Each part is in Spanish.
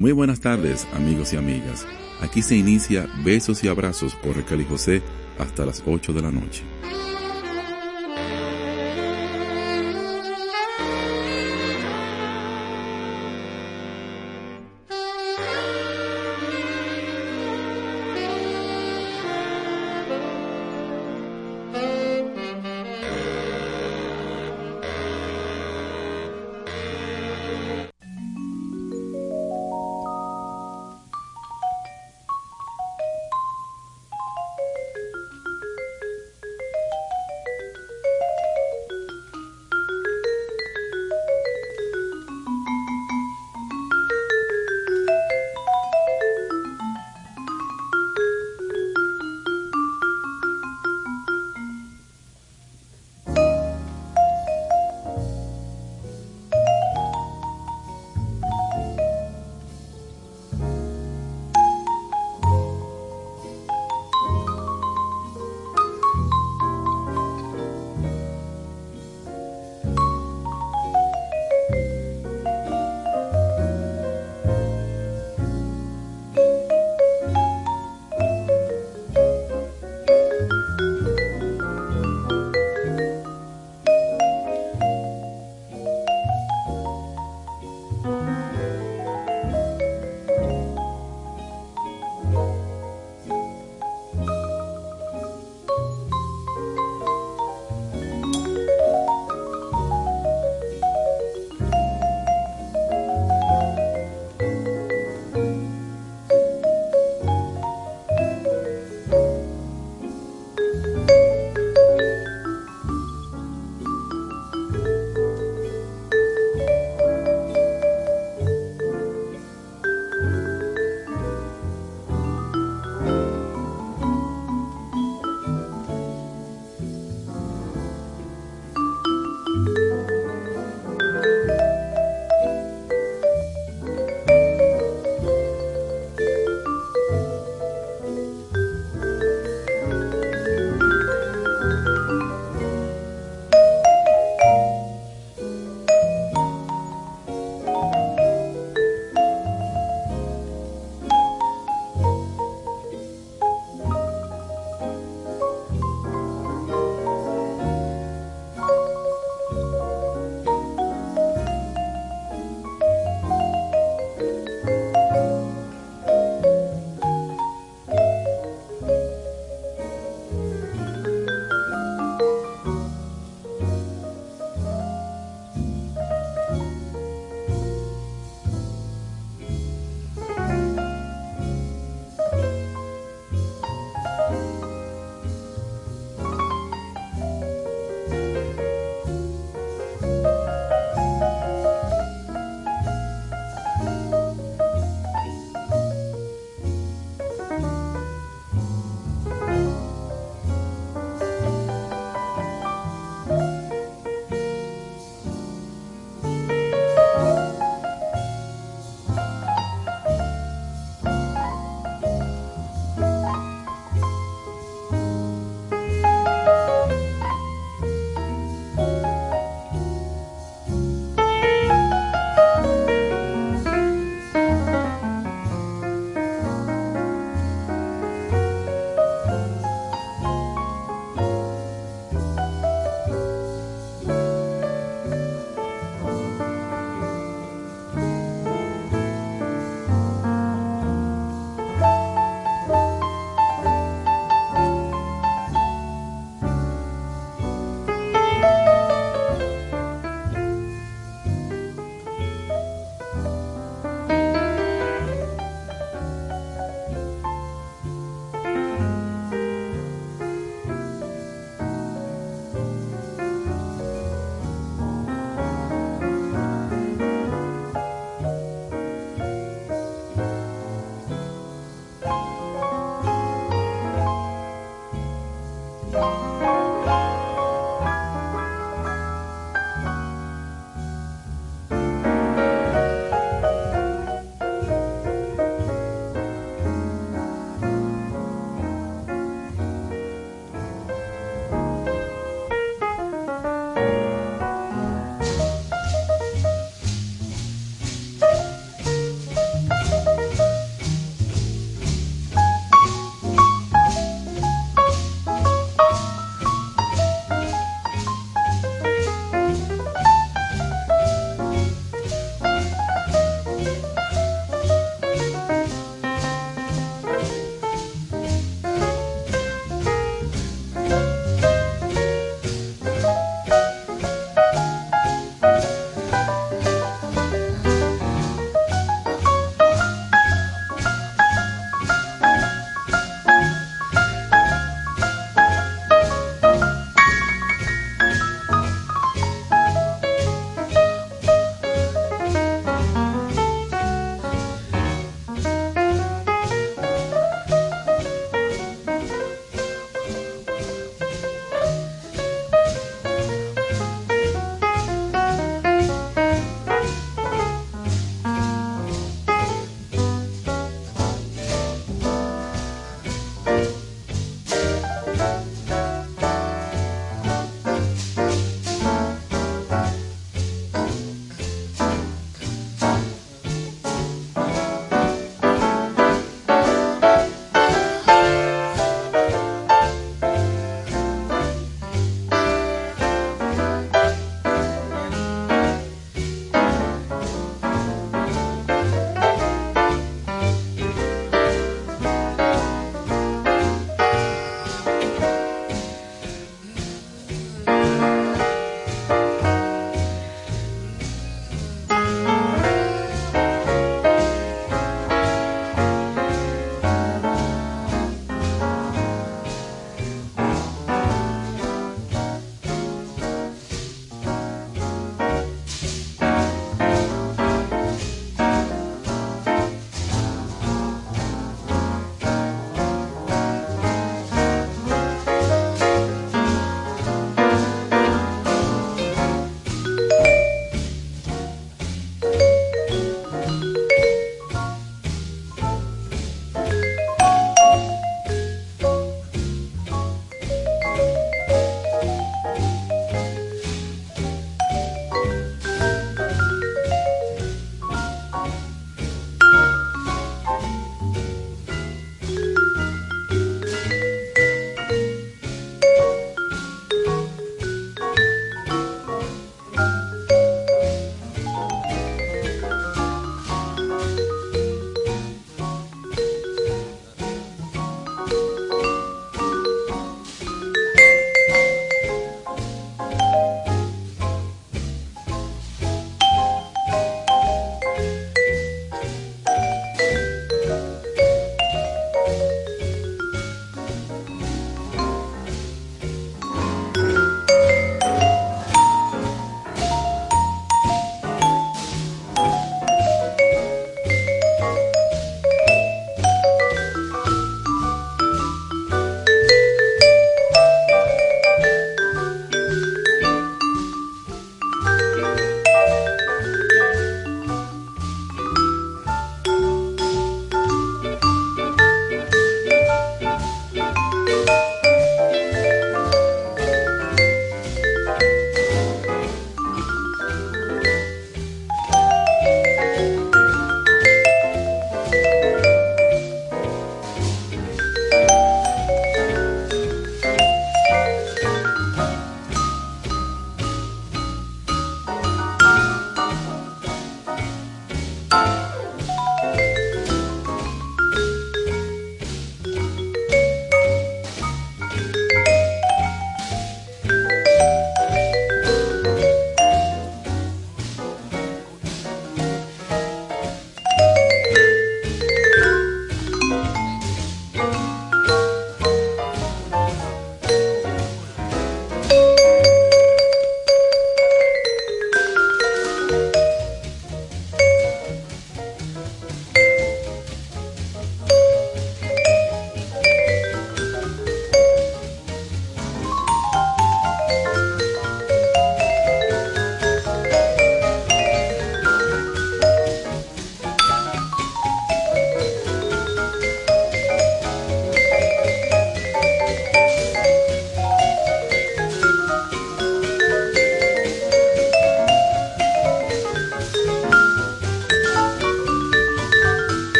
Muy buenas tardes, amigos y amigas. Aquí se inicia Besos y Abrazos por Raquel y José hasta las 8 de la noche.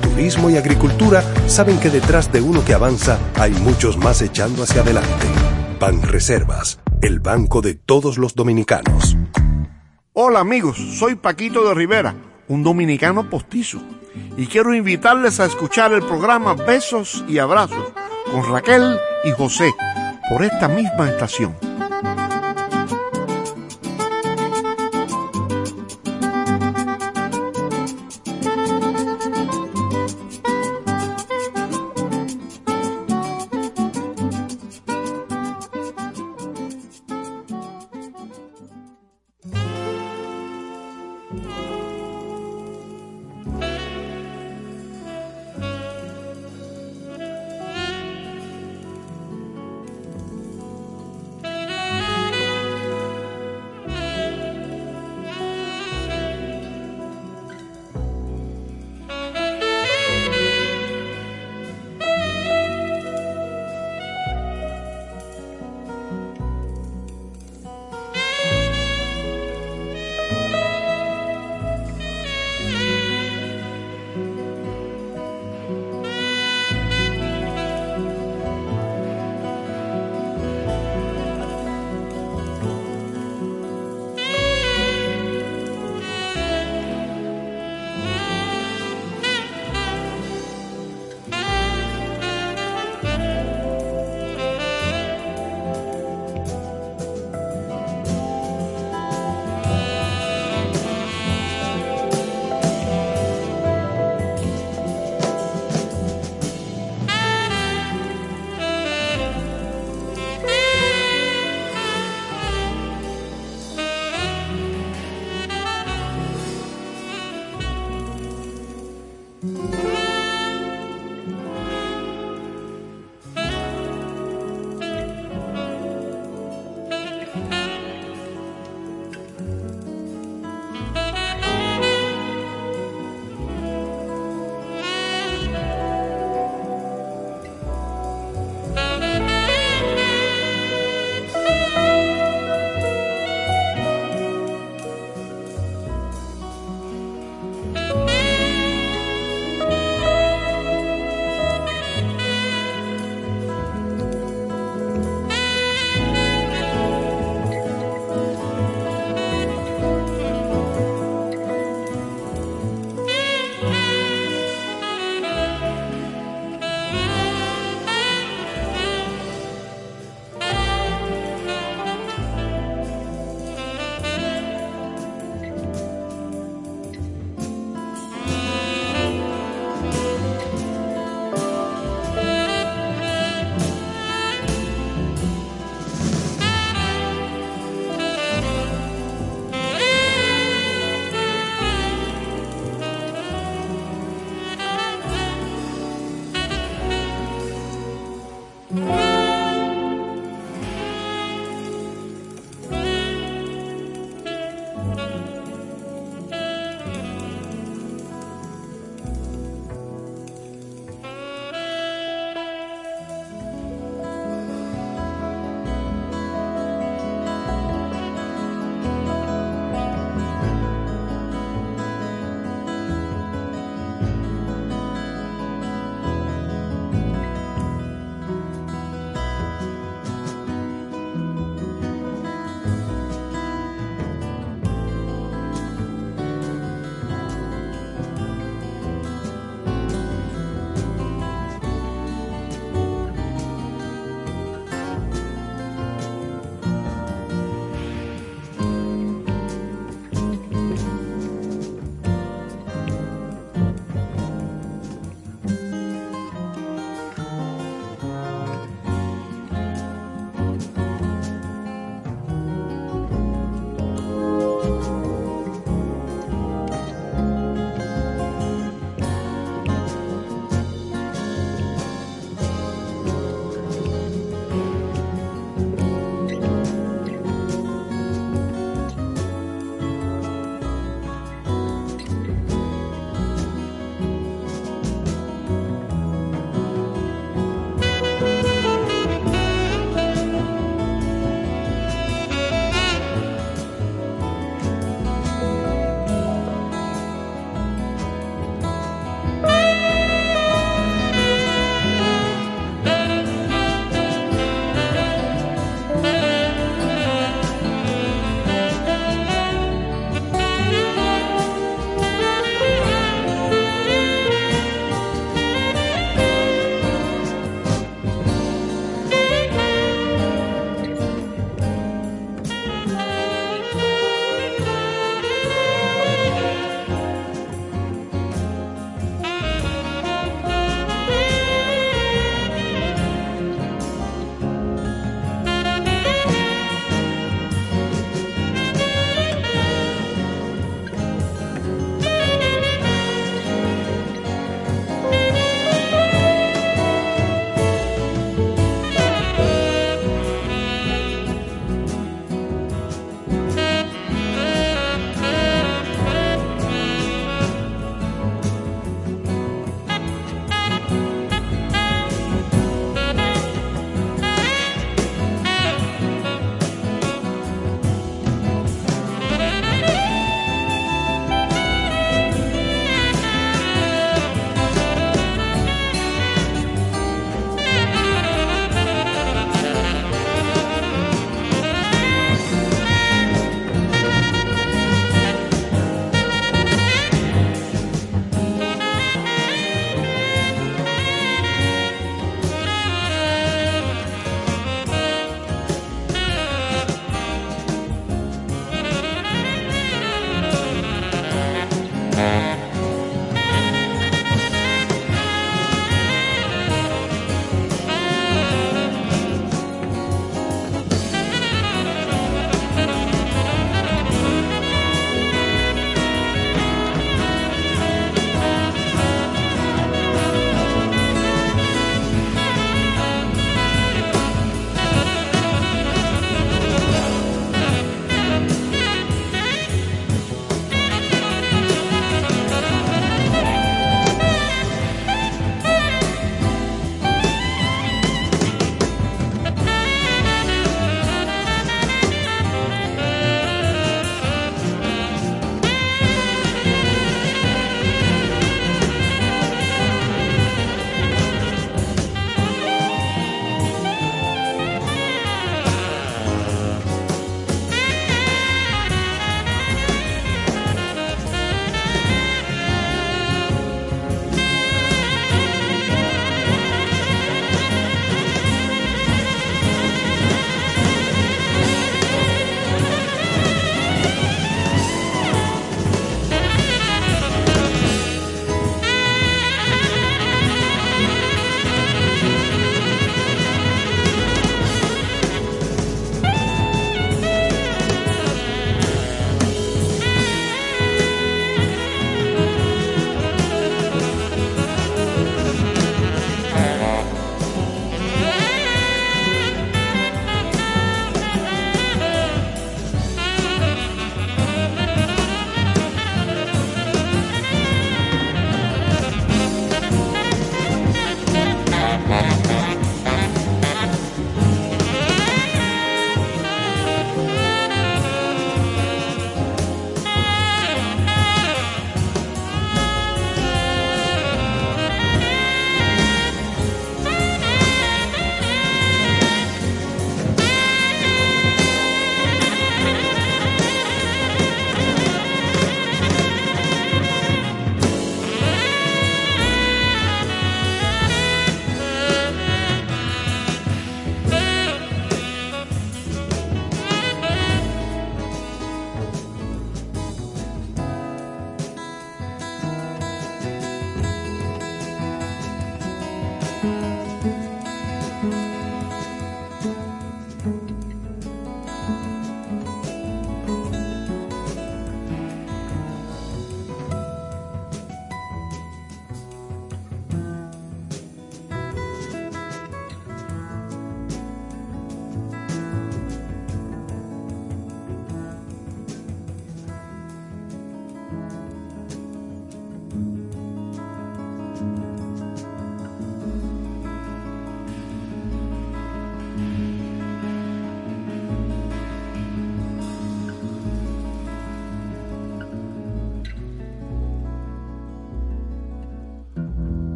turismo y agricultura saben que detrás de uno que avanza hay muchos más echando hacia adelante. Banreservas, el banco de todos los dominicanos. Hola amigos, soy Paquito de Rivera, un dominicano postizo, y quiero invitarles a escuchar el programa Besos y Abrazos con Raquel y José por esta misma estación.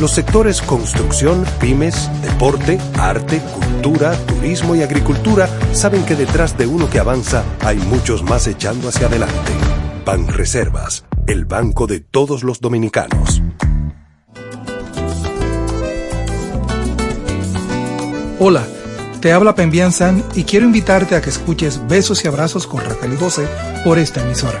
Los sectores construcción, pymes, deporte, arte, cultura, turismo y agricultura saben que detrás de uno que avanza hay muchos más echando hacia adelante. Ban Reservas, el banco de todos los dominicanos. Hola, te habla Pembian San y quiero invitarte a que escuches Besos y Abrazos con Raquel y por esta emisora.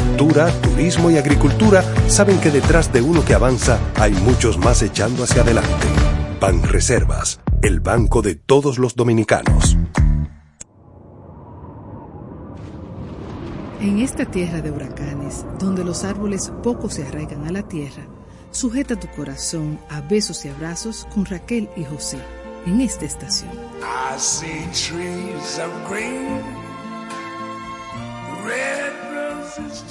turismo y agricultura saben que detrás de uno que avanza hay muchos más echando hacia adelante. Ban Reservas, el banco de todos los dominicanos. En esta tierra de huracanes, donde los árboles poco se arraigan a la tierra, Sujeta tu corazón a besos y abrazos con Raquel y José en esta estación. I see trees of green, red roses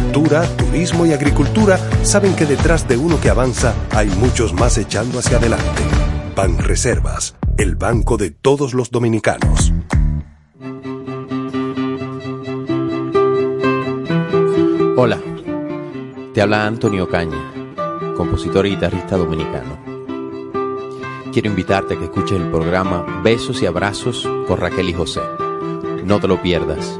turismo y agricultura saben que detrás de uno que avanza hay muchos más echando hacia adelante. Ban Reservas, el banco de todos los dominicanos. Hola, te habla Antonio Caña, compositor y guitarrista dominicano. Quiero invitarte a que escuches el programa Besos y Abrazos con Raquel y José no te lo pierdas.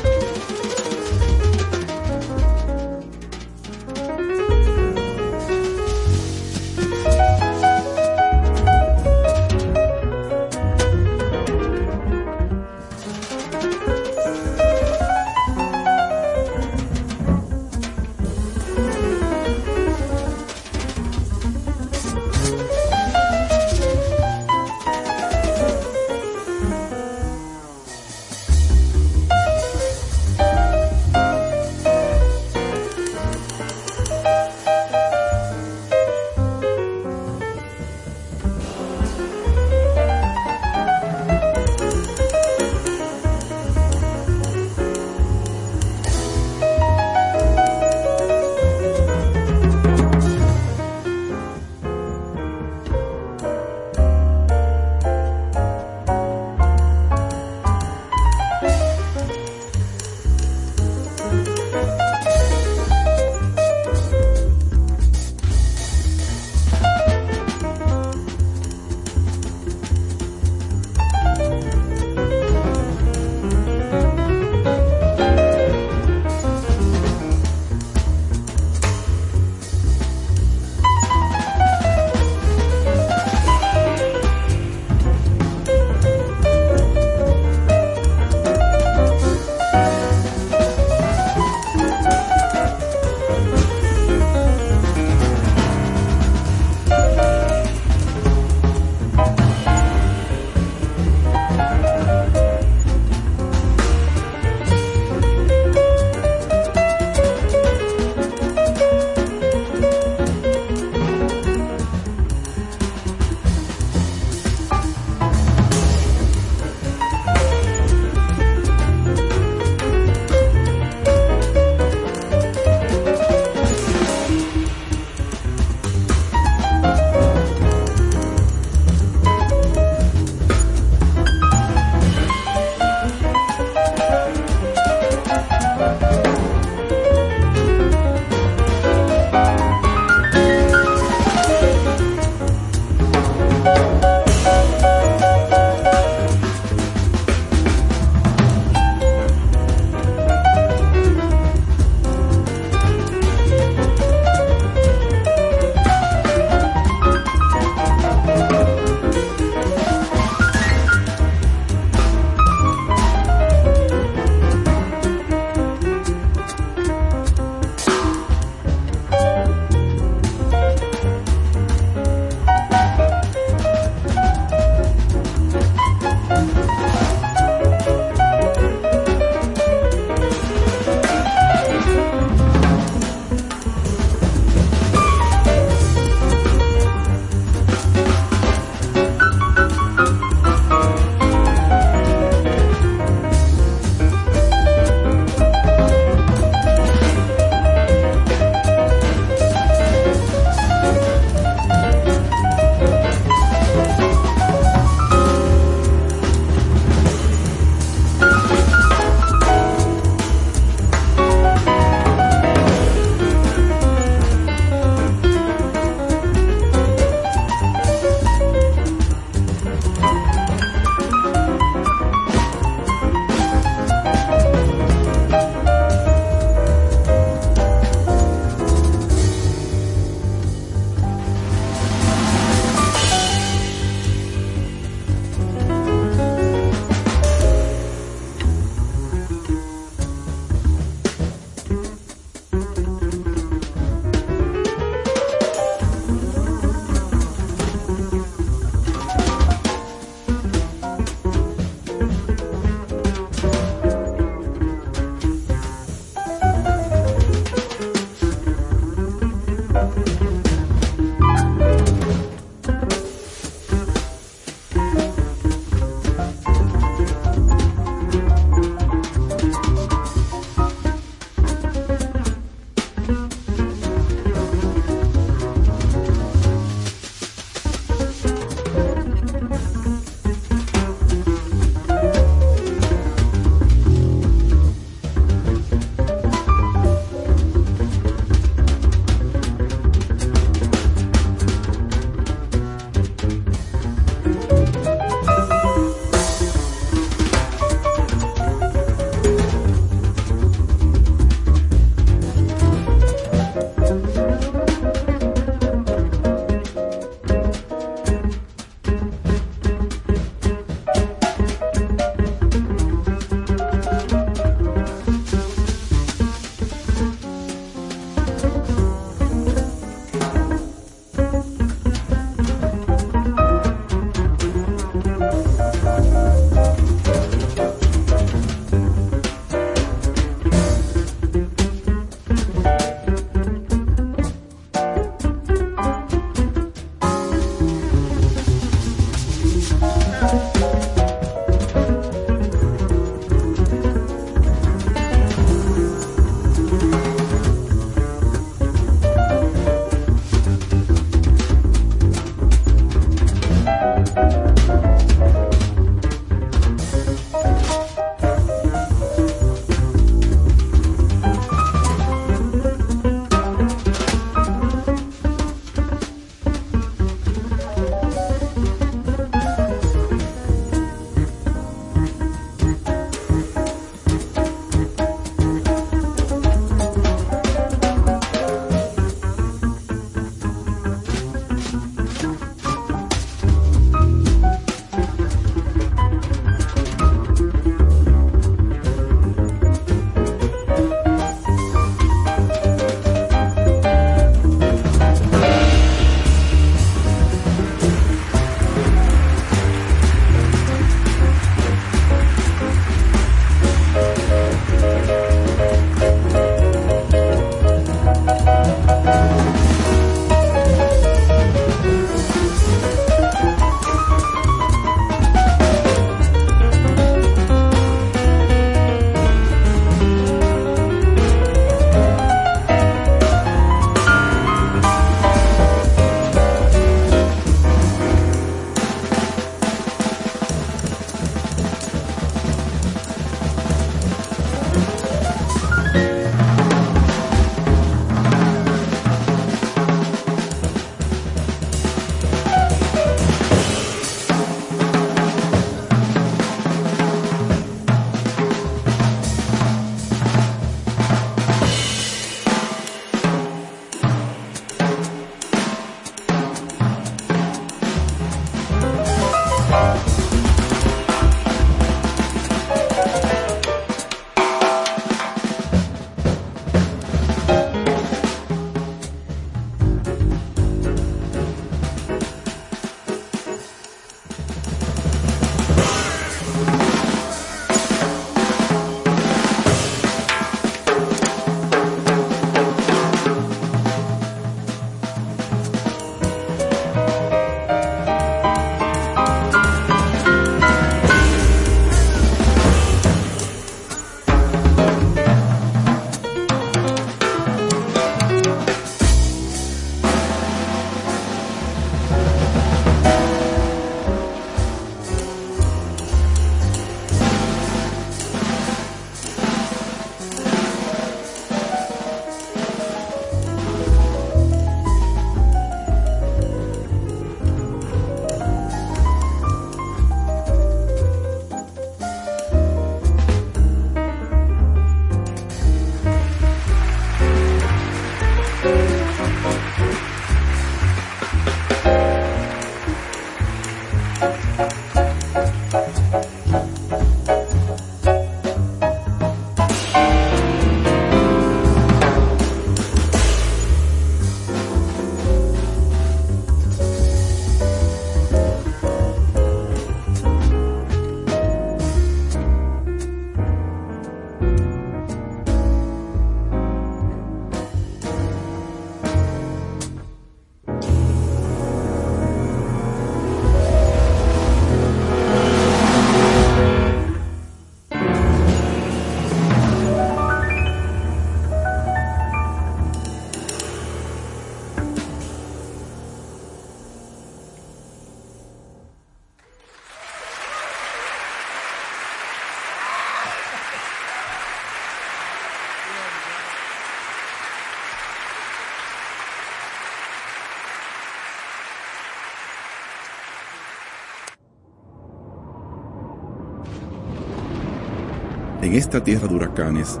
En esta tierra de huracanes,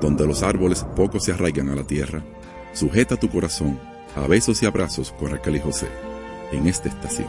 donde los árboles poco se arraigan a la tierra, sujeta tu corazón a besos y abrazos con Raquel y José en esta estación.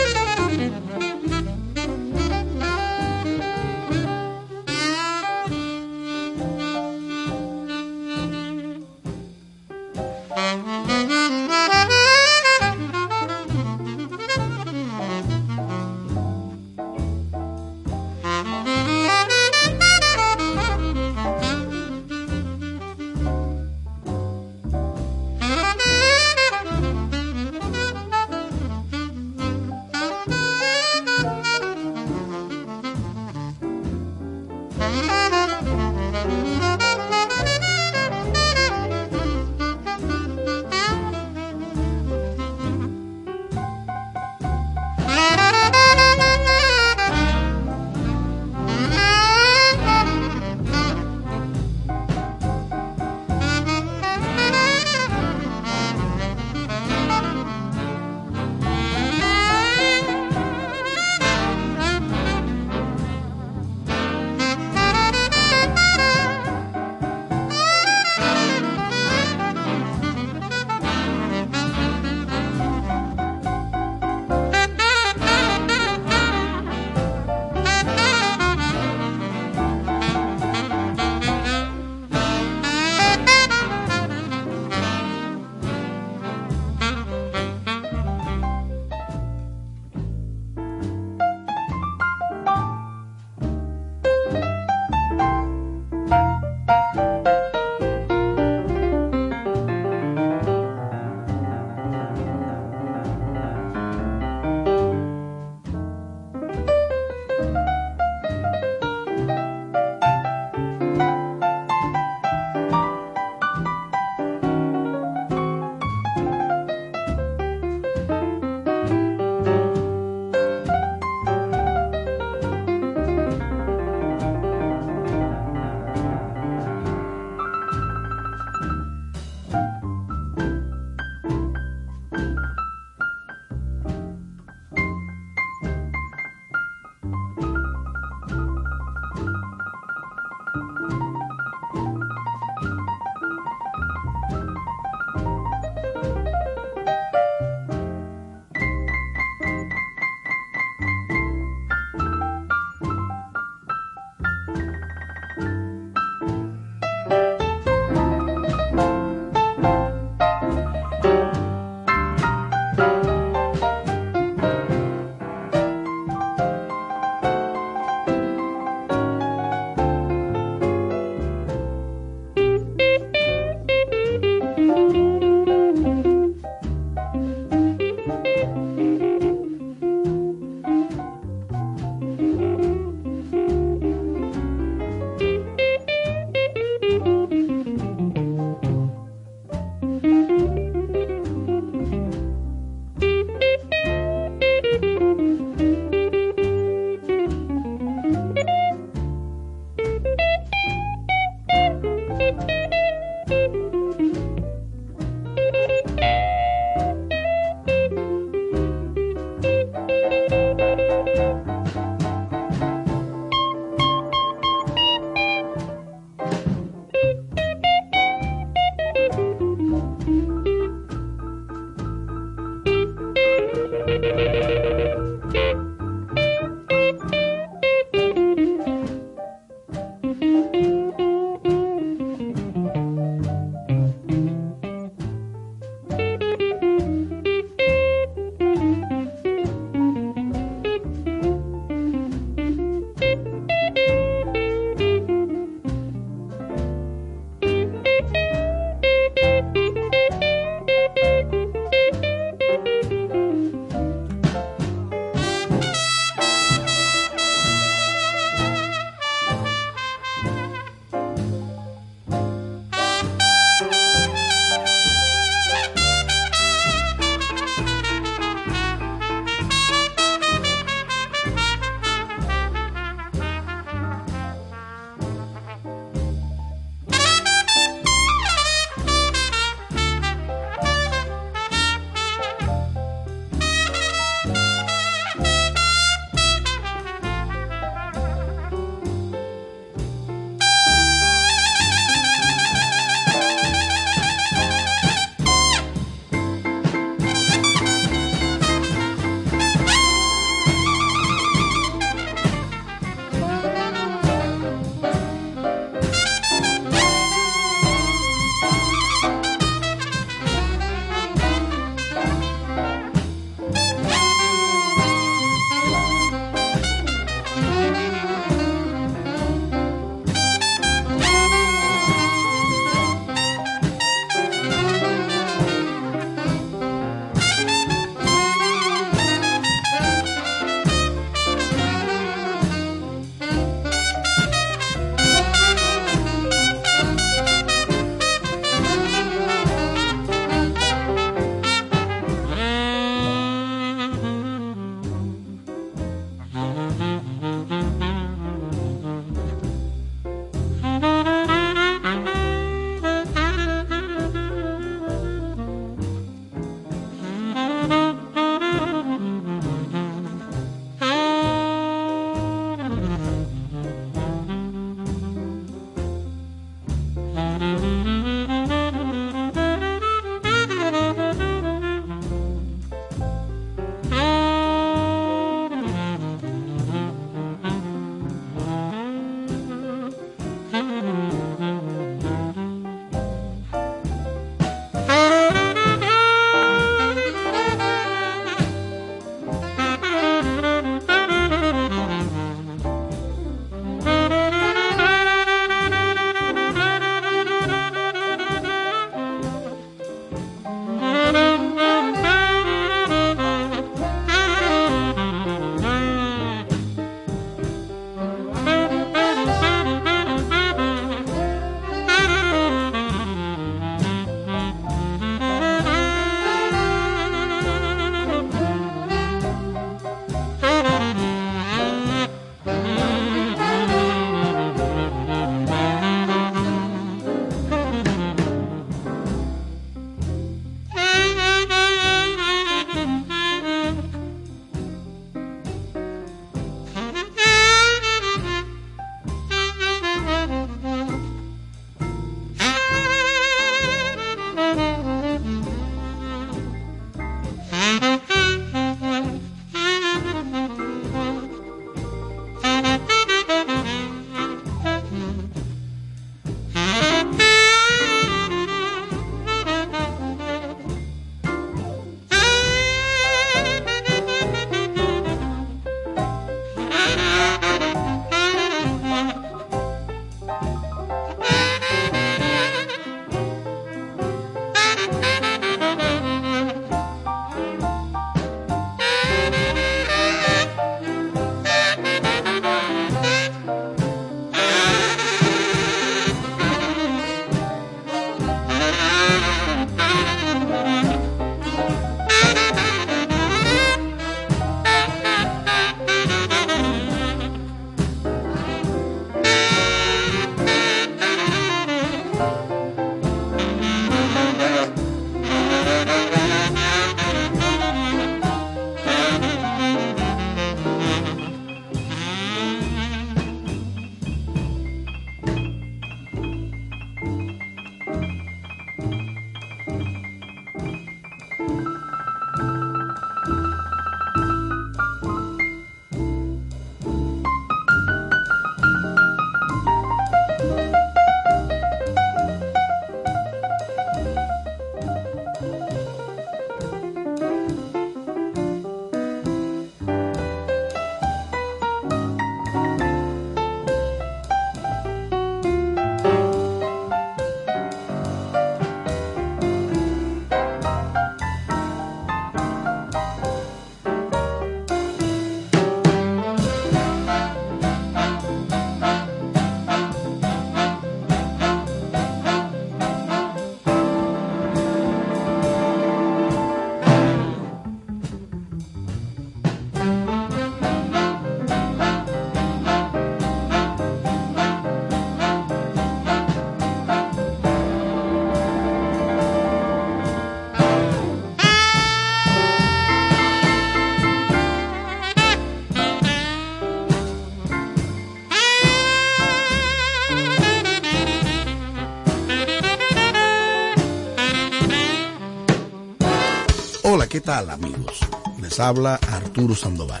Tal amigos? Les habla Arturo Sandoval,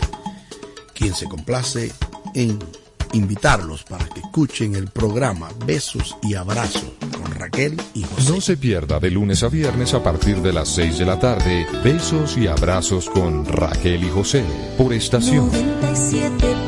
quien se complace en invitarlos para que escuchen el programa Besos y Abrazos con Raquel y José. No se pierda de lunes a viernes a partir de las 6 de la tarde Besos y Abrazos con Raquel y José por estación 97.7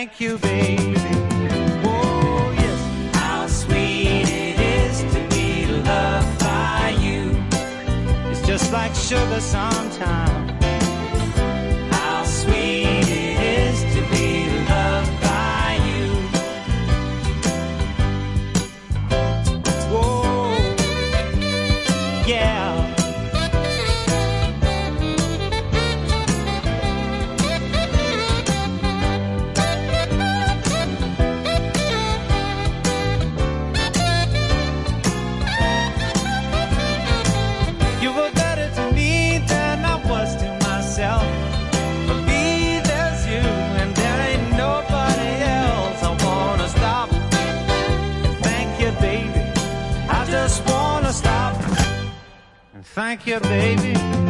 thank you, baby. Oh, yes. How sweet it is to be loved by you. It's just like sugar sometimes. here, baby.